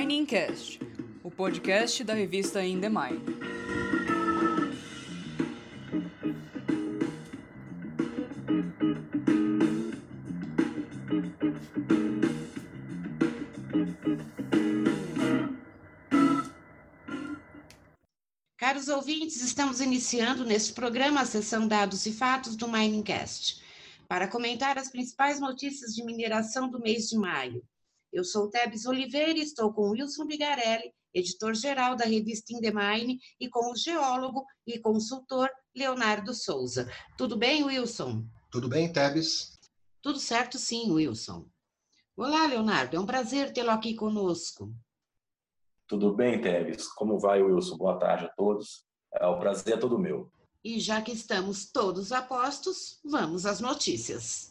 Miningcast, o podcast da revista In The Mine. Caros ouvintes, estamos iniciando neste programa a sessão Dados e Fatos do Miningcast, para comentar as principais notícias de mineração do mês de maio. Eu sou Tebes Oliveira e estou com Wilson Bigarelli, editor-geral da revista Indemine, e com o geólogo e consultor Leonardo Souza. Tudo bem, Wilson? Tudo bem, Tebes? Tudo certo, sim, Wilson. Olá, Leonardo, é um prazer tê-lo aqui conosco. Tudo bem, Tebes? Como vai, Wilson? Boa tarde a todos. É, o prazer é todo meu. E já que estamos todos a postos, vamos às notícias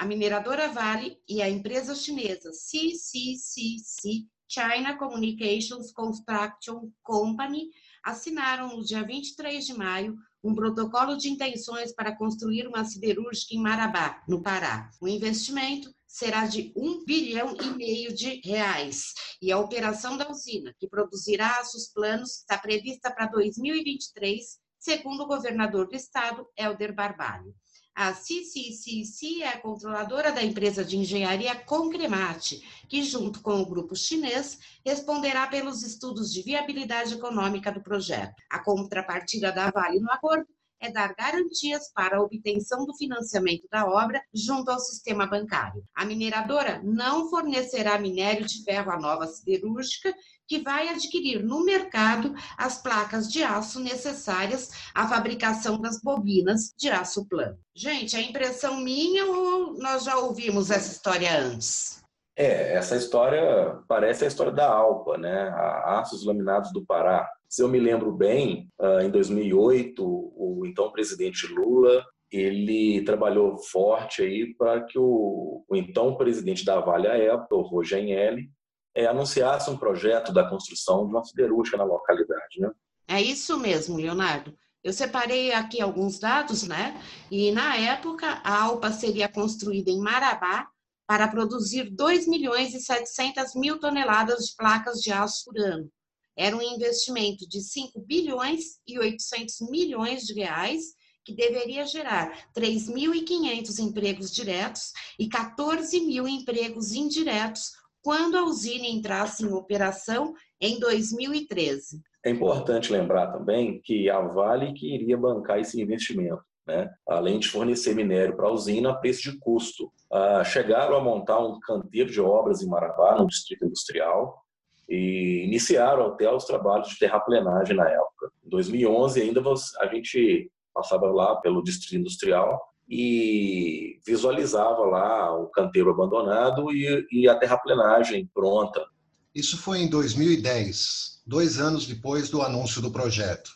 a mineradora Vale e a empresa chinesa CCCC China Communications Construction Company assinaram no dia 23 de maio um protocolo de intenções para construir uma siderúrgica em Marabá, no Pará. O investimento será de um bilhão e meio de reais e a operação da usina, que produzirá aços planos, está prevista para 2023, segundo o governador do estado, Helder Barbalho. A CCCC é a controladora da empresa de engenharia Concremate, que, junto com o grupo chinês, responderá pelos estudos de viabilidade econômica do projeto. A contrapartida da Vale no acordo é dar garantias para a obtenção do financiamento da obra junto ao sistema bancário. A mineradora não fornecerá minério de ferro à nova siderúrgica, que vai adquirir no mercado as placas de aço necessárias à fabricação das bobinas de aço plano. Gente, é impressão minha ou nós já ouvimos essa história antes? É, essa história parece a história da Alpa, né? A Aços Laminados do Pará. Se eu me lembro bem, ah, em 2008, o então presidente Lula ele trabalhou forte aí para que o, o, então presidente da Vale à época, o Rogenelli, é, anunciasse um projeto da construção de uma siderúrgica na localidade. Né? É isso mesmo, Leonardo. Eu separei aqui alguns dados, né? E na época a Alpa seria construída em Marabá para produzir 2 milhões e 700 mil toneladas de placas de aço por ano. Era um investimento de 5 bilhões e 800 milhões de reais, que deveria gerar 3.500 empregos diretos e 14 mil empregos indiretos quando a usina entrasse em operação em 2013. É importante lembrar também que a Vale que iria bancar esse investimento. Né? além de fornecer minério para a usina a preço de custo. Ah, chegaram a montar um canteiro de obras em Marabá, no distrito industrial, e iniciaram até os trabalhos de terraplenagem na época. Em 2011 ainda a gente passava lá pelo distrito industrial e visualizava lá o canteiro abandonado e, e a terraplenagem pronta. Isso foi em 2010, dois anos depois do anúncio do projeto.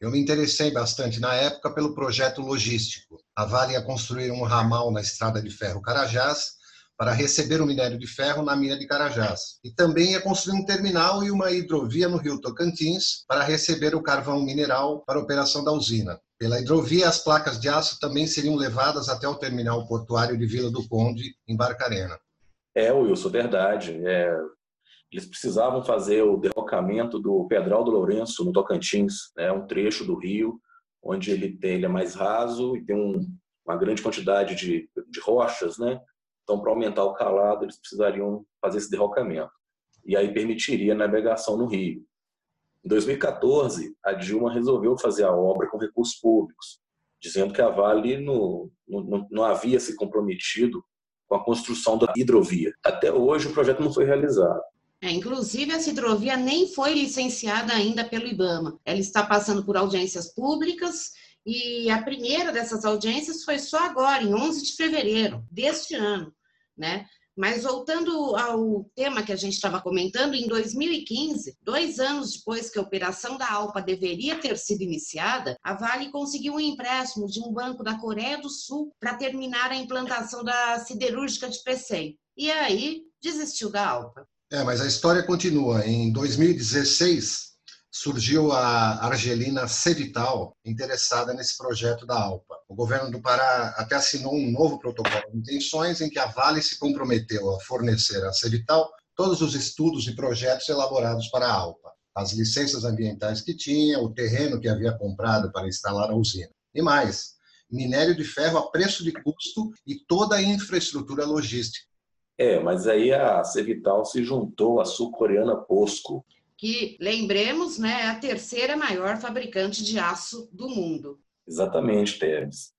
Eu me interessei bastante na época pelo projeto logístico. A Vale ia construir um ramal na estrada de ferro Carajás para receber o minério de ferro na mina de Carajás. E também ia construir um terminal e uma hidrovia no rio Tocantins para receber o carvão mineral para a operação da usina. Pela hidrovia, as placas de aço também seriam levadas até o terminal portuário de Vila do Conde, em Barcarena. É, Wilson, verdade. É, eles precisavam fazer o derrocamento do Pedral do Lourenço, no Tocantins, né, um trecho do rio, onde ele, tem, ele é mais raso e tem um, uma grande quantidade de, de rochas, né? Então, para aumentar o calado, eles precisariam fazer esse derrocamento. E aí permitiria a navegação no rio. Em 2014, a Dilma resolveu fazer a obra com recursos públicos, dizendo que a Vale não, havia se comprometido com a construção da hidrovia. Até hoje, o projeto não foi realizado. É, inclusive, essa hidrovia nem foi licenciada ainda pelo IBAMA. Ela está passando por audiências públicas e a primeira dessas audiências foi só agora, em 11 de fevereiro deste ano, né? Mas voltando ao tema que a gente estava comentando, em 2015, dois anos depois que a operação da Alpa deveria ter sido iniciada, a Vale conseguiu um empréstimo de um banco da Coreia do Sul para terminar a implantação da siderúrgica de Pecém. E aí desistiu da Alpa. É, mas a história continua. Em 2016, surgiu a argelina Cevital interessada nesse projeto da Alpa. O governo do Pará até assinou um novo protocolo de intenções em que a Vale se comprometeu a fornecer a Cevital todos os estudos e projetos elaborados para a Alpa, as licenças ambientais que tinha, o terreno que havia comprado para instalar a usina. E mais, minério de ferro a preço de custo e toda a infraestrutura logística. É, mas aí a Cevital se juntou à sul-coreana POSCO. Que, lembremos, né, é a terceira maior fabricante de aço do mundo. Exatamente, Teves.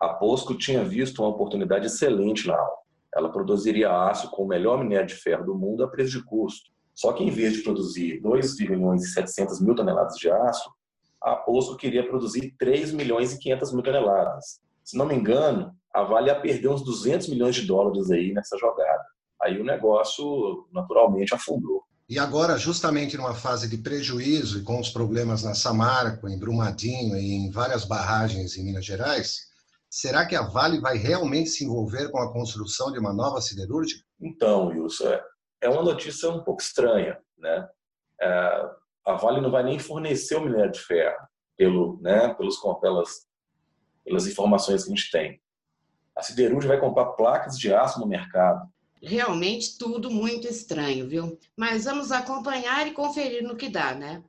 A POSCO tinha visto uma oportunidade excelente na Alpa. Ela produziria aço com o melhor minério de ferro do mundo a preço de custo. Só que em vez de produzir 2 milhões e 700 mil toneladas de aço, a POSCO queria produzir 3 milhões e 500 mil toneladas. Se não me engano, a Vale ia perder uns 200 milhões de dólares aí nessa jogada. Aí o negócio naturalmente afundou. E agora, justamente numa fase de prejuízo e com os problemas na Samarco, em Brumadinho e em várias barragens em Minas Gerais, será que a Vale vai realmente se envolver com a construção de uma nova siderúrgica? Então, Wilson, é, é uma notícia um pouco estranha, né? É, a Vale não vai nem fornecer o minério de ferro, pelo, né, pelos, pelas, pelas informações que a gente tem. A siderúrgica vai comprar placas de aço no mercado. Realmente tudo muito estranho, viu? Mas vamos acompanhar e conferir no que dá, né?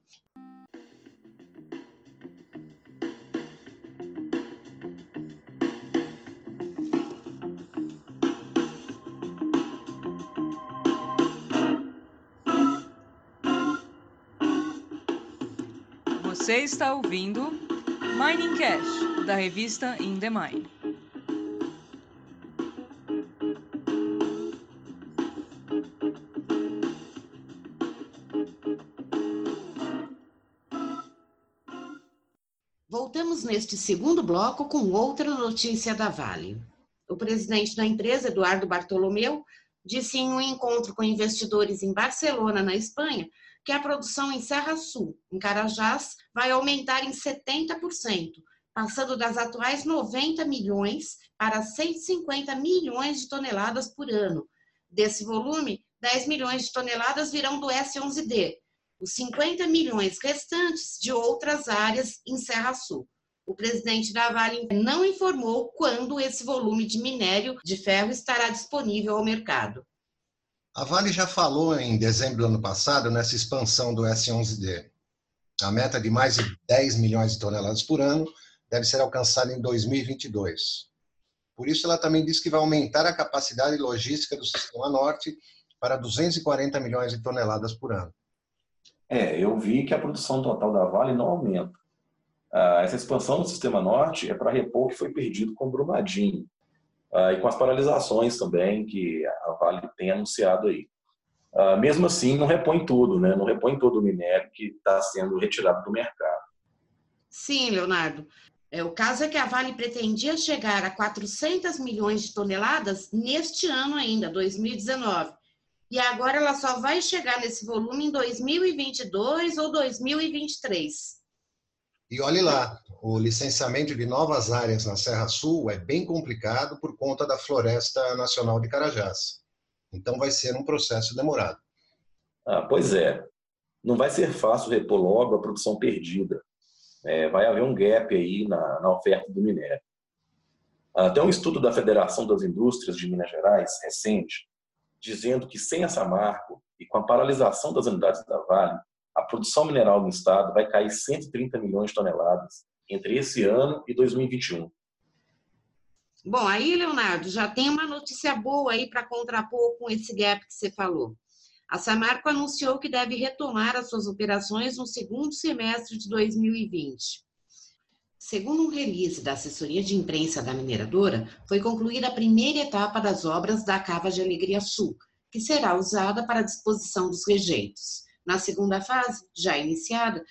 Você está ouvindo Mining Cash, da revista In The Mine. Voltamos neste segundo bloco com outra notícia da Vale. O presidente da empresa, Eduardo Bartolomeu, disse em um encontro com investidores em Barcelona, na Espanha, que a produção em Serra Sul, em Carajás, vai aumentar em 70%, passando das atuais 90 milhões para 150 milhões de toneladas por ano. Desse volume, 10 milhões de toneladas virão do S11D, os 50 milhões restantes de outras áreas em Serra Sul. O presidente da Vale não informou quando esse volume de minério de ferro estará disponível ao mercado. A Vale já falou em dezembro do ano passado nessa expansão do S11D. A meta de mais de 10 milhões de toneladas por ano deve ser alcançada em 2022. Por isso, ela também diz que vai aumentar a capacidade logística do Sistema Norte para 240 milhões de toneladas por ano. É, eu vi que a produção total da Vale não aumenta. Ah, essa expansão do Sistema Norte é para repor o que foi perdido com o Brumadinho, uh, e com as paralisações também que a Vale tem anunciado aí. Uh, mesmo assim, não repõe tudo, né? não repõe todo o minério que está sendo retirado do mercado. Sim, Leonardo. É, o caso é que a Vale pretendia chegar a 400 milhões de toneladas neste ano ainda, 2019. E agora ela só vai chegar nesse volume em 2022 ou 2023. E olhe lá, o licenciamento de novas áreas na Serra Sul é bem complicado por conta da Floresta Nacional de Carajás. Então vai ser um processo demorado. Ah, pois é. Não vai ser fácil repor logo a produção perdida. É, vai haver um gap aí na, na oferta do minério. Até um estudo da Federação das Indústrias de Minas Gerais, recente, dizendo que sem essa marco e com a paralisação das unidades da Vale, a produção mineral no estado vai cair 130 milhões de toneladas entre esse ano e 2021. Bom, aí, Leonardo, já tem uma notícia boa aí para contrapor com esse gap que você falou. A Samarco anunciou que deve retomar as suas operações no segundo semestre de 2020. Segundo um release da assessoria de imprensa da mineradora, foi concluída a primeira etapa das obras da Cava de Alegria Sul, que será usada para a disposição dos rejeitos. Na segunda fase, já iniciada,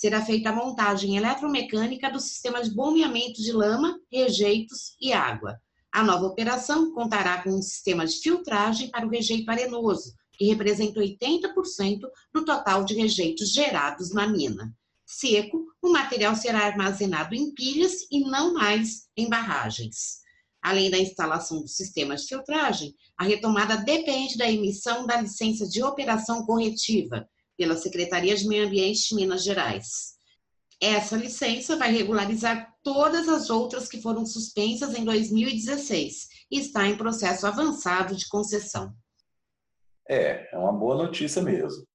será feita a montagem eletromecânica do sistema de bombeamento de lama, rejeitos e água. A nova operação contará com um sistema de filtragem para o rejeito arenoso, que representa 80% do total de rejeitos gerados na mina. Seco, o material será armazenado em pilhas e não mais em barragens. Além da instalação do sistema de filtragem, a retomada depende da emissão da licença de operação corretiva, pela Secretaria de Meio Ambiente de Minas Gerais. Essa licença vai regularizar todas as outras que foram suspensas em 2016 e está em processo avançado de concessão. É, é uma boa notícia mesmo.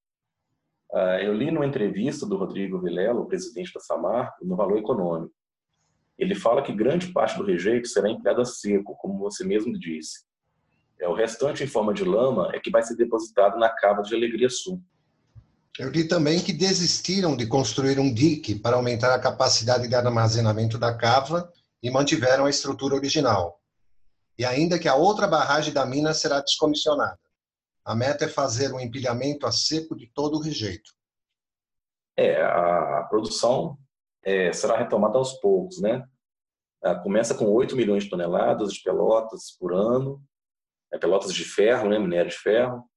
Uh, eu li numa entrevista do Rodrigo Vilela, o presidente da Samar, no Valor Econômico. Ele fala que grande parte do rejeito será empregada seco, como você mesmo disse. É, o restante em forma de lama é que vai ser depositado na cava de Alegria Sul. Eu li também que desistiram de construir um dique para aumentar a capacidade de armazenamento da cava e mantiveram a estrutura original. E ainda que a outra barragem da mina será descomissionada. A meta é fazer um empilhamento a seco de todo o rejeito. É, a produção é, será retomada aos poucos, né? começa com 8 milhões de toneladas de pelotas por ano, é, pelotas de ferro, né, minério de ferro,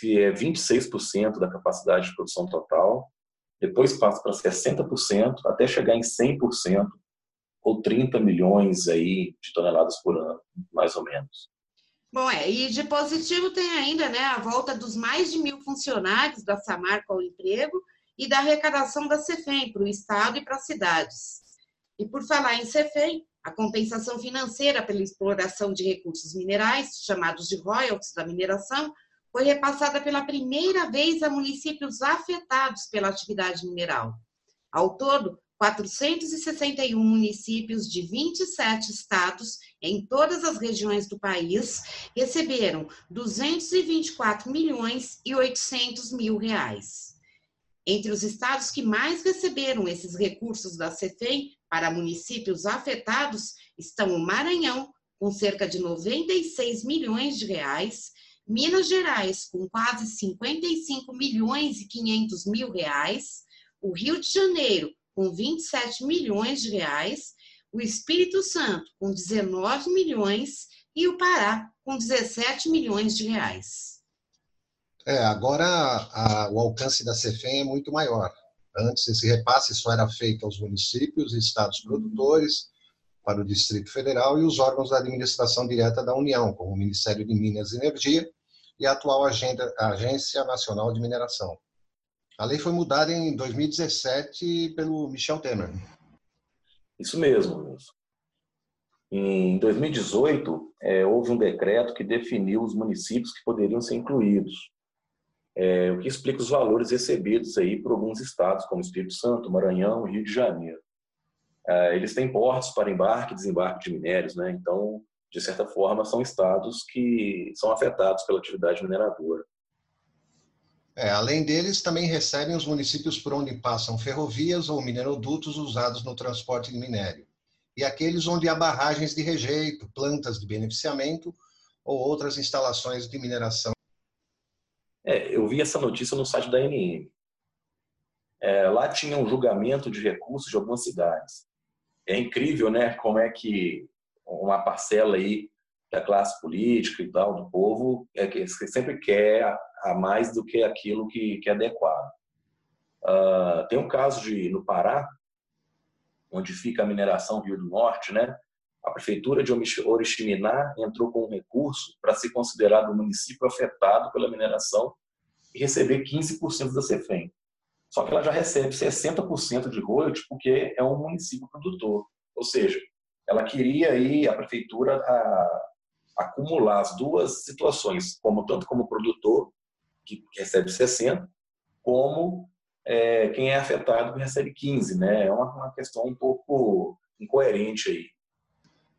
que é 26% da capacidade de produção total. Depois passa para 60%, até chegar em 100%, ou 30 milhões aí de toneladas por ano, mais ou menos. Bom, é, e de positivo tem ainda né, a volta dos mais de mil funcionários da Samarco ao emprego e da arrecadação da CEFEM para o Estado e para as cidades. E por falar em CEFEM, a compensação financeira pela exploração de recursos minerais, chamados de royalties da mineração, foi repassada pela primeira vez a municípios afetados pela atividade mineral. Ao todo, 461 municípios de 27 estados em todas as regiões do país receberam 224 milhões e 800 mil reais. Entre os estados que mais receberam esses recursos da CEFEM para municípios afetados estão o Maranhão, com cerca de 96 milhões de reais, Minas Gerais, com quase 55 milhões e 500 mil reais, o Rio de Janeiro, com 27 milhões de reais, o Espírito Santo com 19 milhões e o Pará com 17 milhões de reais. É, agora a, o alcance da CEFEM é muito maior. Antes esse repasse só era feito aos municípios e estados produtores, para o Distrito Federal e os órgãos da administração direta da União, como o Ministério de Minas e Energia e a atual agenda, Agência Nacional de Mineração. A lei foi mudada em 2017 pelo Michel Temer. Isso mesmo, Wilson. Em 2018, é, houve um decreto que definiu os municípios que poderiam ser incluídos, é, o que explica os valores recebidos aí por alguns estados, como Espírito Santo, Maranhão Rio de Janeiro. É, eles têm portos para embarque e desembarque de minérios, né? então, de certa forma, são estados que são afetados pela atividade mineradora. É, além deles, também recebem os municípios por onde passam ferrovias ou minerodutos usados no transporte de minério, e aqueles onde há barragens de rejeito, plantas de beneficiamento ou outras instalações de mineração. É, eu vi essa notícia no site da NM. É, lá tinha um julgamento de recursos de algumas cidades. É incrível, né, como é que uma parcela aí da classe política e tal, do povo, é que sempre quer a mais do que aquilo que, que é adequado. Uh, tem um caso de no Pará, onde fica a mineração Rio do Norte, né? A prefeitura de Oriximiná entrou com um recurso para ser considerado um município afetado pela mineração e receber 15% da CEFEM. Só que ela já recebe 60% de royalties porque é um município produtor. Ou seja, ela queria aí a prefeitura a, acumular as duas situações, como tanto como produtor que recebe 60, como é, quem é afetado que recebe 15, né? É uma, uma questão um pouco incoerente aí.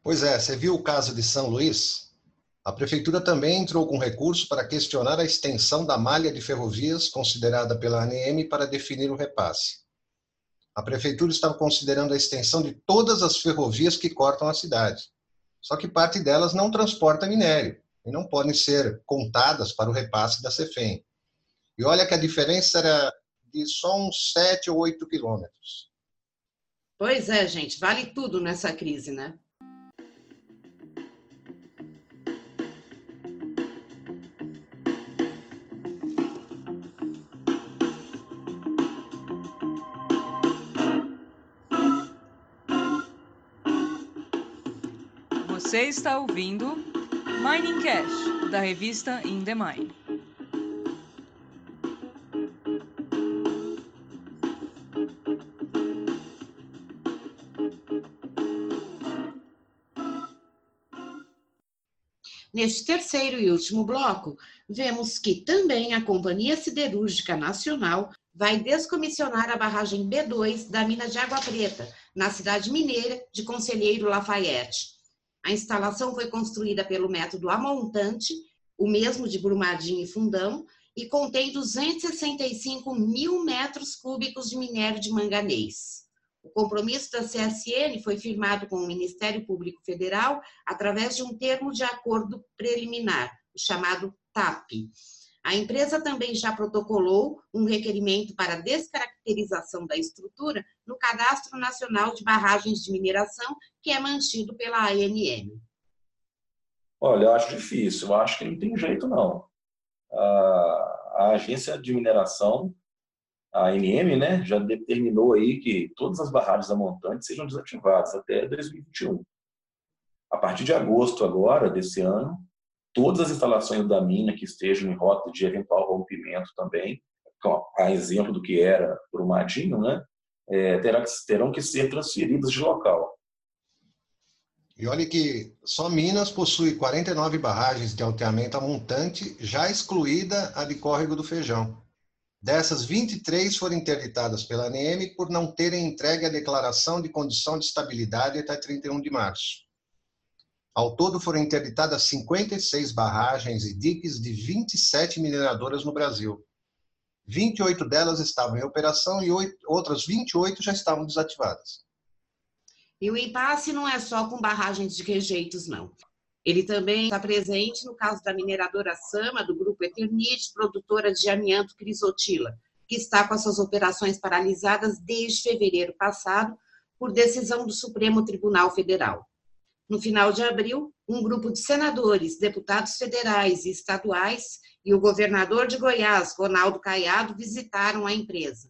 Pois é, você viu o caso de São Luís? A prefeitura também entrou com recurso para questionar a extensão da malha de ferrovias considerada pela ANM para definir o repasse. A prefeitura estava considerando a extensão de todas as ferrovias que cortam a cidade. Só que parte delas não transporta minério e não podem ser contadas para o repasse da CEFEM. E olha que a diferença era de só uns 7 ou 8 quilômetros. Pois é, gente, vale tudo nessa crise, né? Você está ouvindo Mining Cash, da revista In The Mine. Neste terceiro e último bloco, vemos que também a Companhia Siderúrgica Nacional vai descomissionar a barragem B2 da mina de Água Preta, na cidade mineira de Conselheiro Lafayette. A instalação foi construída pelo método amontante, o mesmo de Brumadinho e Fundão, e contém 265 mil metros cúbicos de minério de manganês. O compromisso da CSN foi firmado com o Ministério Público Federal através de um termo de acordo preliminar, chamado TAP. A empresa também já protocolou um requerimento para descaracterização da estrutura no Cadastro Nacional de Barragens de Mineração, que é mantido pela ANM. Olha, eu acho difícil, eu acho que não tem jeito não. A, agência de mineração, a ANM, né, já determinou aí que todas as barragens a montante sejam desativadas até 2021. A partir de agosto agora, desse ano, todas as instalações da mina que estejam em rota de eventual rompimento também, a exemplo do que era Brumadinho, né, é, terão que ser transferidas de local. E olhe que só Minas possui 49 barragens de alteamento a montante, já excluída a de Córrego do Feijão. Dessas, 23 foram interditadas pela ANM por não terem entregue a declaração de condição de estabilidade até 31 de março. Ao todo foram interditadas 56 barragens e diques de 27 mineradoras no Brasil. 28 delas estavam em operação e outras 28 já estavam desativadas. E o impasse não é só com barragens de rejeitos, não. Ele também está presente no caso da mineradora Sama, do grupo Eternite, produtora de amianto Crisotila, que está com as suas operações paralisadas desde fevereiro passado por decisão do Supremo Tribunal Federal. No final de abril, um grupo de senadores, deputados federais e estaduais e o governador de Goiás, Ronaldo Caiado, visitaram a empresa.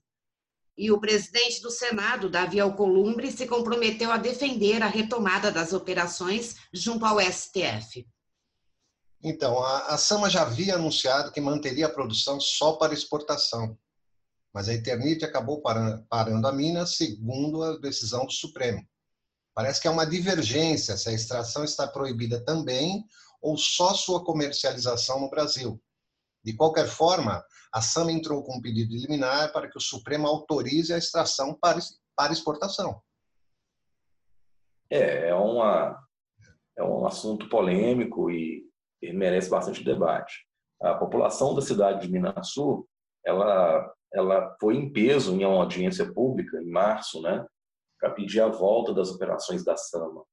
E o presidente do Senado, Davi Alcolumbre, se comprometeu a defender a retomada das operações junto ao STF. Então, a, a Sama já havia anunciado que manteria a produção só para exportação, mas a Eternite acabou parando, parando a mina segundo a decisão do Supremo. Parece que há uma divergência se a extração está proibida também ou só sua comercialização no Brasil. De qualquer forma, a SAM entrou com um pedido liminar para que o Supremo autorize a extração para, para exportação. É, é, uma, é um assunto polêmico e, e merece bastante debate. A população da cidade de Minasul, ela, ela foi em peso em uma audiência pública em março, né, para pedir a volta das operações da Sama.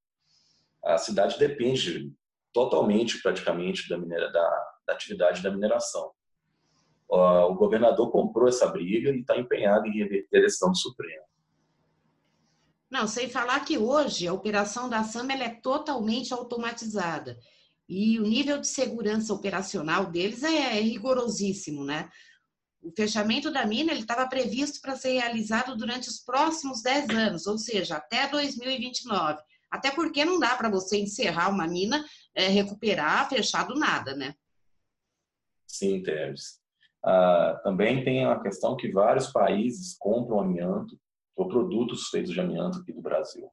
A cidade depende totalmente, praticamente, da, minera, da, da atividade da mineração. O governador comprou essa briga e está empenhado em reverter a decisão do Supremo. Não, sem falar que hoje a operação da SAMA é totalmente automatizada. E o nível de segurança operacional deles é, é rigorosíssimo, né? O fechamento da mina estava previsto para ser realizado durante os próximos 10 anos, ou seja, até 2029. Até porque não dá para você encerrar uma mina, é, recuperar, fechar do nada, né? Sim, Teres. Ah, também tem a questão que vários países compram amianto ou produtos feitos de amianto aqui do Brasil.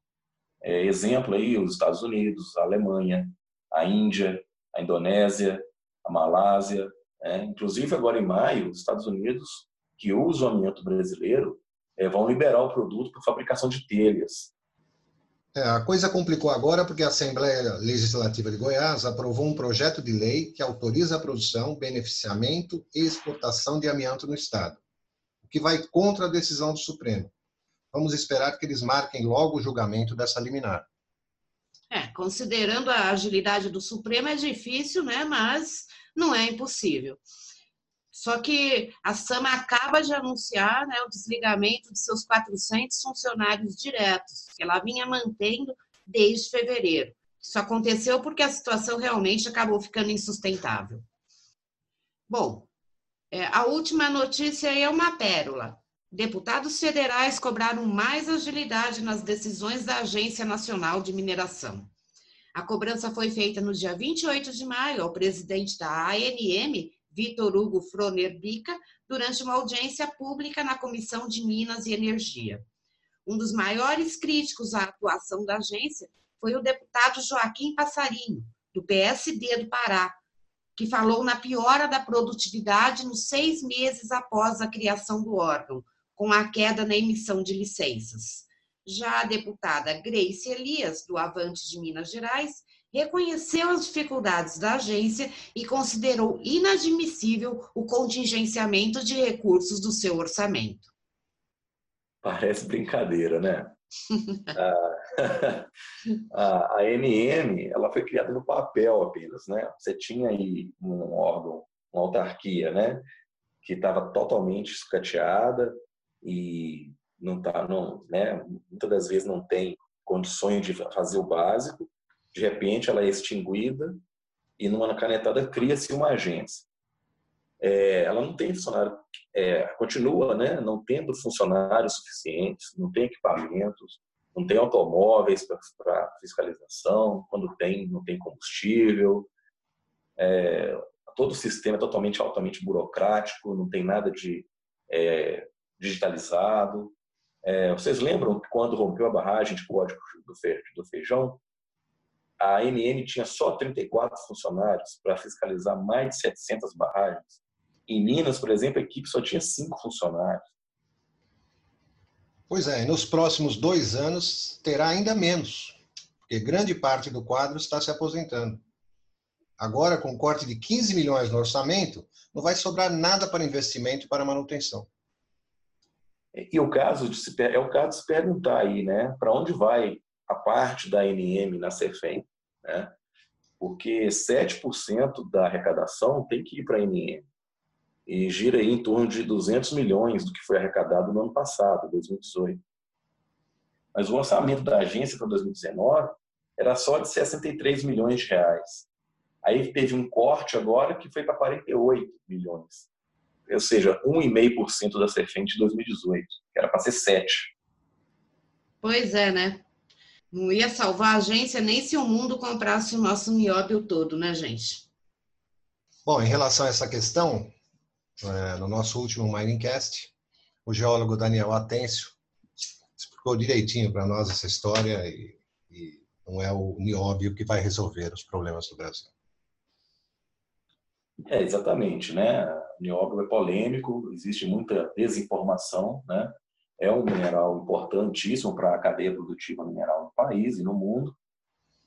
É, exemplo aí, os Estados Unidos, a Alemanha, a Índia, a Indonésia, a Malásia, é, inclusive, agora em maio, os Estados Unidos, que usam o amianto brasileiro, é, vão liberar o produto para fabricação de telhas. É, a coisa complicou agora porque a Assembleia Legislativa de Goiás aprovou um projeto de lei que autoriza a produção, beneficiamento e exportação de amianto no Estado, o que vai contra a decisão do Supremo. Vamos esperar que eles marquem logo o julgamento dessa liminar. É, considerando a agilidade do Supremo, é difícil, né? Mas não é impossível. Só que a Sama acaba de anunciar né, o desligamento de seus 400 funcionários diretos, que ela vinha mantendo desde fevereiro. Isso aconteceu porque a situação realmente acabou ficando insustentável. Bom, é, a última notícia é uma pérola. Deputados federais cobraram mais agilidade nas decisões da Agência Nacional de Mineração. A cobrança foi feita no dia 28 de maio ao presidente da ANM, Vitor Hugo Froner Bica, durante uma audiência pública na Comissão de Minas e Energia. Um dos maiores críticos à atuação da agência foi o deputado Joaquim Passarinho, do PSD do Pará, que falou na piora da produtividade nos seis meses após a criação do órgão, com a queda na emissão de licenças. Já a deputada Grace Elias, do Avante de Minas Gerais, reconheceu as dificuldades da agência e considerou inadmissível o contingenciamento de recursos do seu orçamento. Parece brincadeira, né? a, a NM ela foi criada no papel apenas, né? Você tinha aí um órgão, uma autarquia, né? Que estava totalmente escateada e não tá, não, né? Muitas das vezes não tem condições de fazer o básico. De repente ela é extinguida e numa canetada cria-se uma agência. É, ela não tem funcionário, é, continua né, não tendo funcionários suficientes, não tem equipamentos, não tem automóveis para fiscalização, quando tem, não tem combustível, é, todo o sistema é totalmente altamente burocrático, não tem nada de é, digitalizado. É, vocês lembram que quando rompeu a barragem de código do feijão, a ANN tinha só 34 funcionários para fiscalizar mais de 700 barragens. Em Minas, por exemplo, a equipe só tinha cinco funcionários. Pois é, nos próximos dois anos terá ainda menos, porque grande parte do quadro está se aposentando. Agora, com corte de 15 milhões no orçamento, não vai sobrar nada para investimento e para manutenção. E o caso de se, é o caso de se perguntar aí, né, para onde vai a parte da NM na CEFEM, né? Porque 7% da arrecadação tem que ir para a NM e gira aí em torno de 200 milhões do que foi arrecadado no ano passado, 2018. Mas o orçamento da agência para 2019 era só de 63 milhões de reais. Aí teve um corte agora que foi para 48 milhões. Ou seja, 1,5% da CEFEM de 2018, que era para ser 7. Pois é, né? Não ia salvar a agência nem se o mundo comprasse o nosso nióbio todo, né, gente? Bom, em relação a essa questão, é, no nosso último Miningcast, o geólogo Daniel Atêncio explicou direitinho para nós essa história e, e não é o nióbio que vai resolver os problemas do Brasil. É, exatamente, né? O nióbio é polêmico, existe muita desinformação, né? É um mineral importantíssimo para a cadeia produtiva mineral no país e no mundo,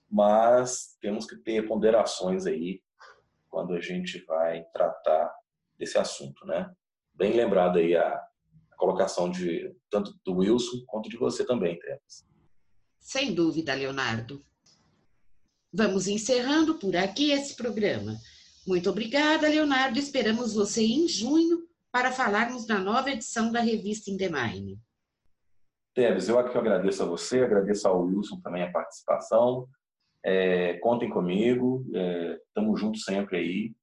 mas temos que ter ponderações aí quando a gente vai tratar desse assunto, né? Bem lembrado aí a, a colocação de tanto do Wilson quanto de você também, Teres. Sem dúvida, Leonardo. Vamos encerrando por aqui esse programa. Muito obrigada, Leonardo. Esperamos você em junho para falarmos da nova edição da revista Indemine. Teves, eu aqui agradeço a você, agradeço ao Wilson também a participação. É, contem comigo, estamos é, juntos sempre aí.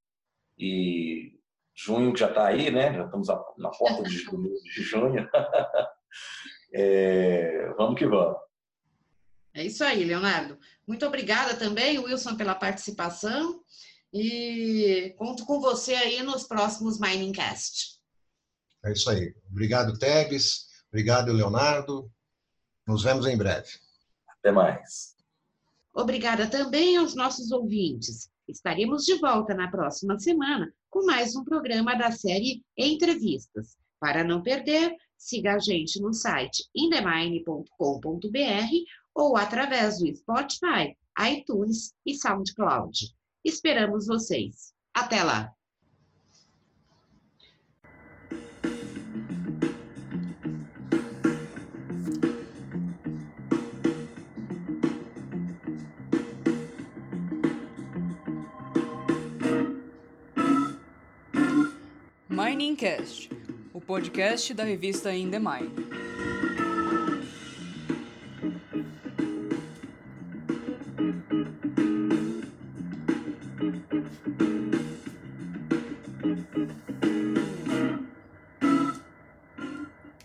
E junho que já está aí, né? Já estamos na porta de, de junho. é, vamos que vamos. É isso aí, Leonardo. Muito obrigada também, Wilson, pela participação. E conto com você aí nos próximos Miningcast. É isso aí. Obrigado, Teves. Obrigado, Leonardo. Nos vemos em breve. Até mais. Obrigada também aos nossos ouvintes. Estaremos de volta na próxima semana com mais um programa da série Entrevistas. Para não perder, siga a gente no site indemine.com.br ou através do Spotify, iTunes e SoundCloud. Esperamos vocês. Até lá! Miningcast, o podcast da revista In The Mine.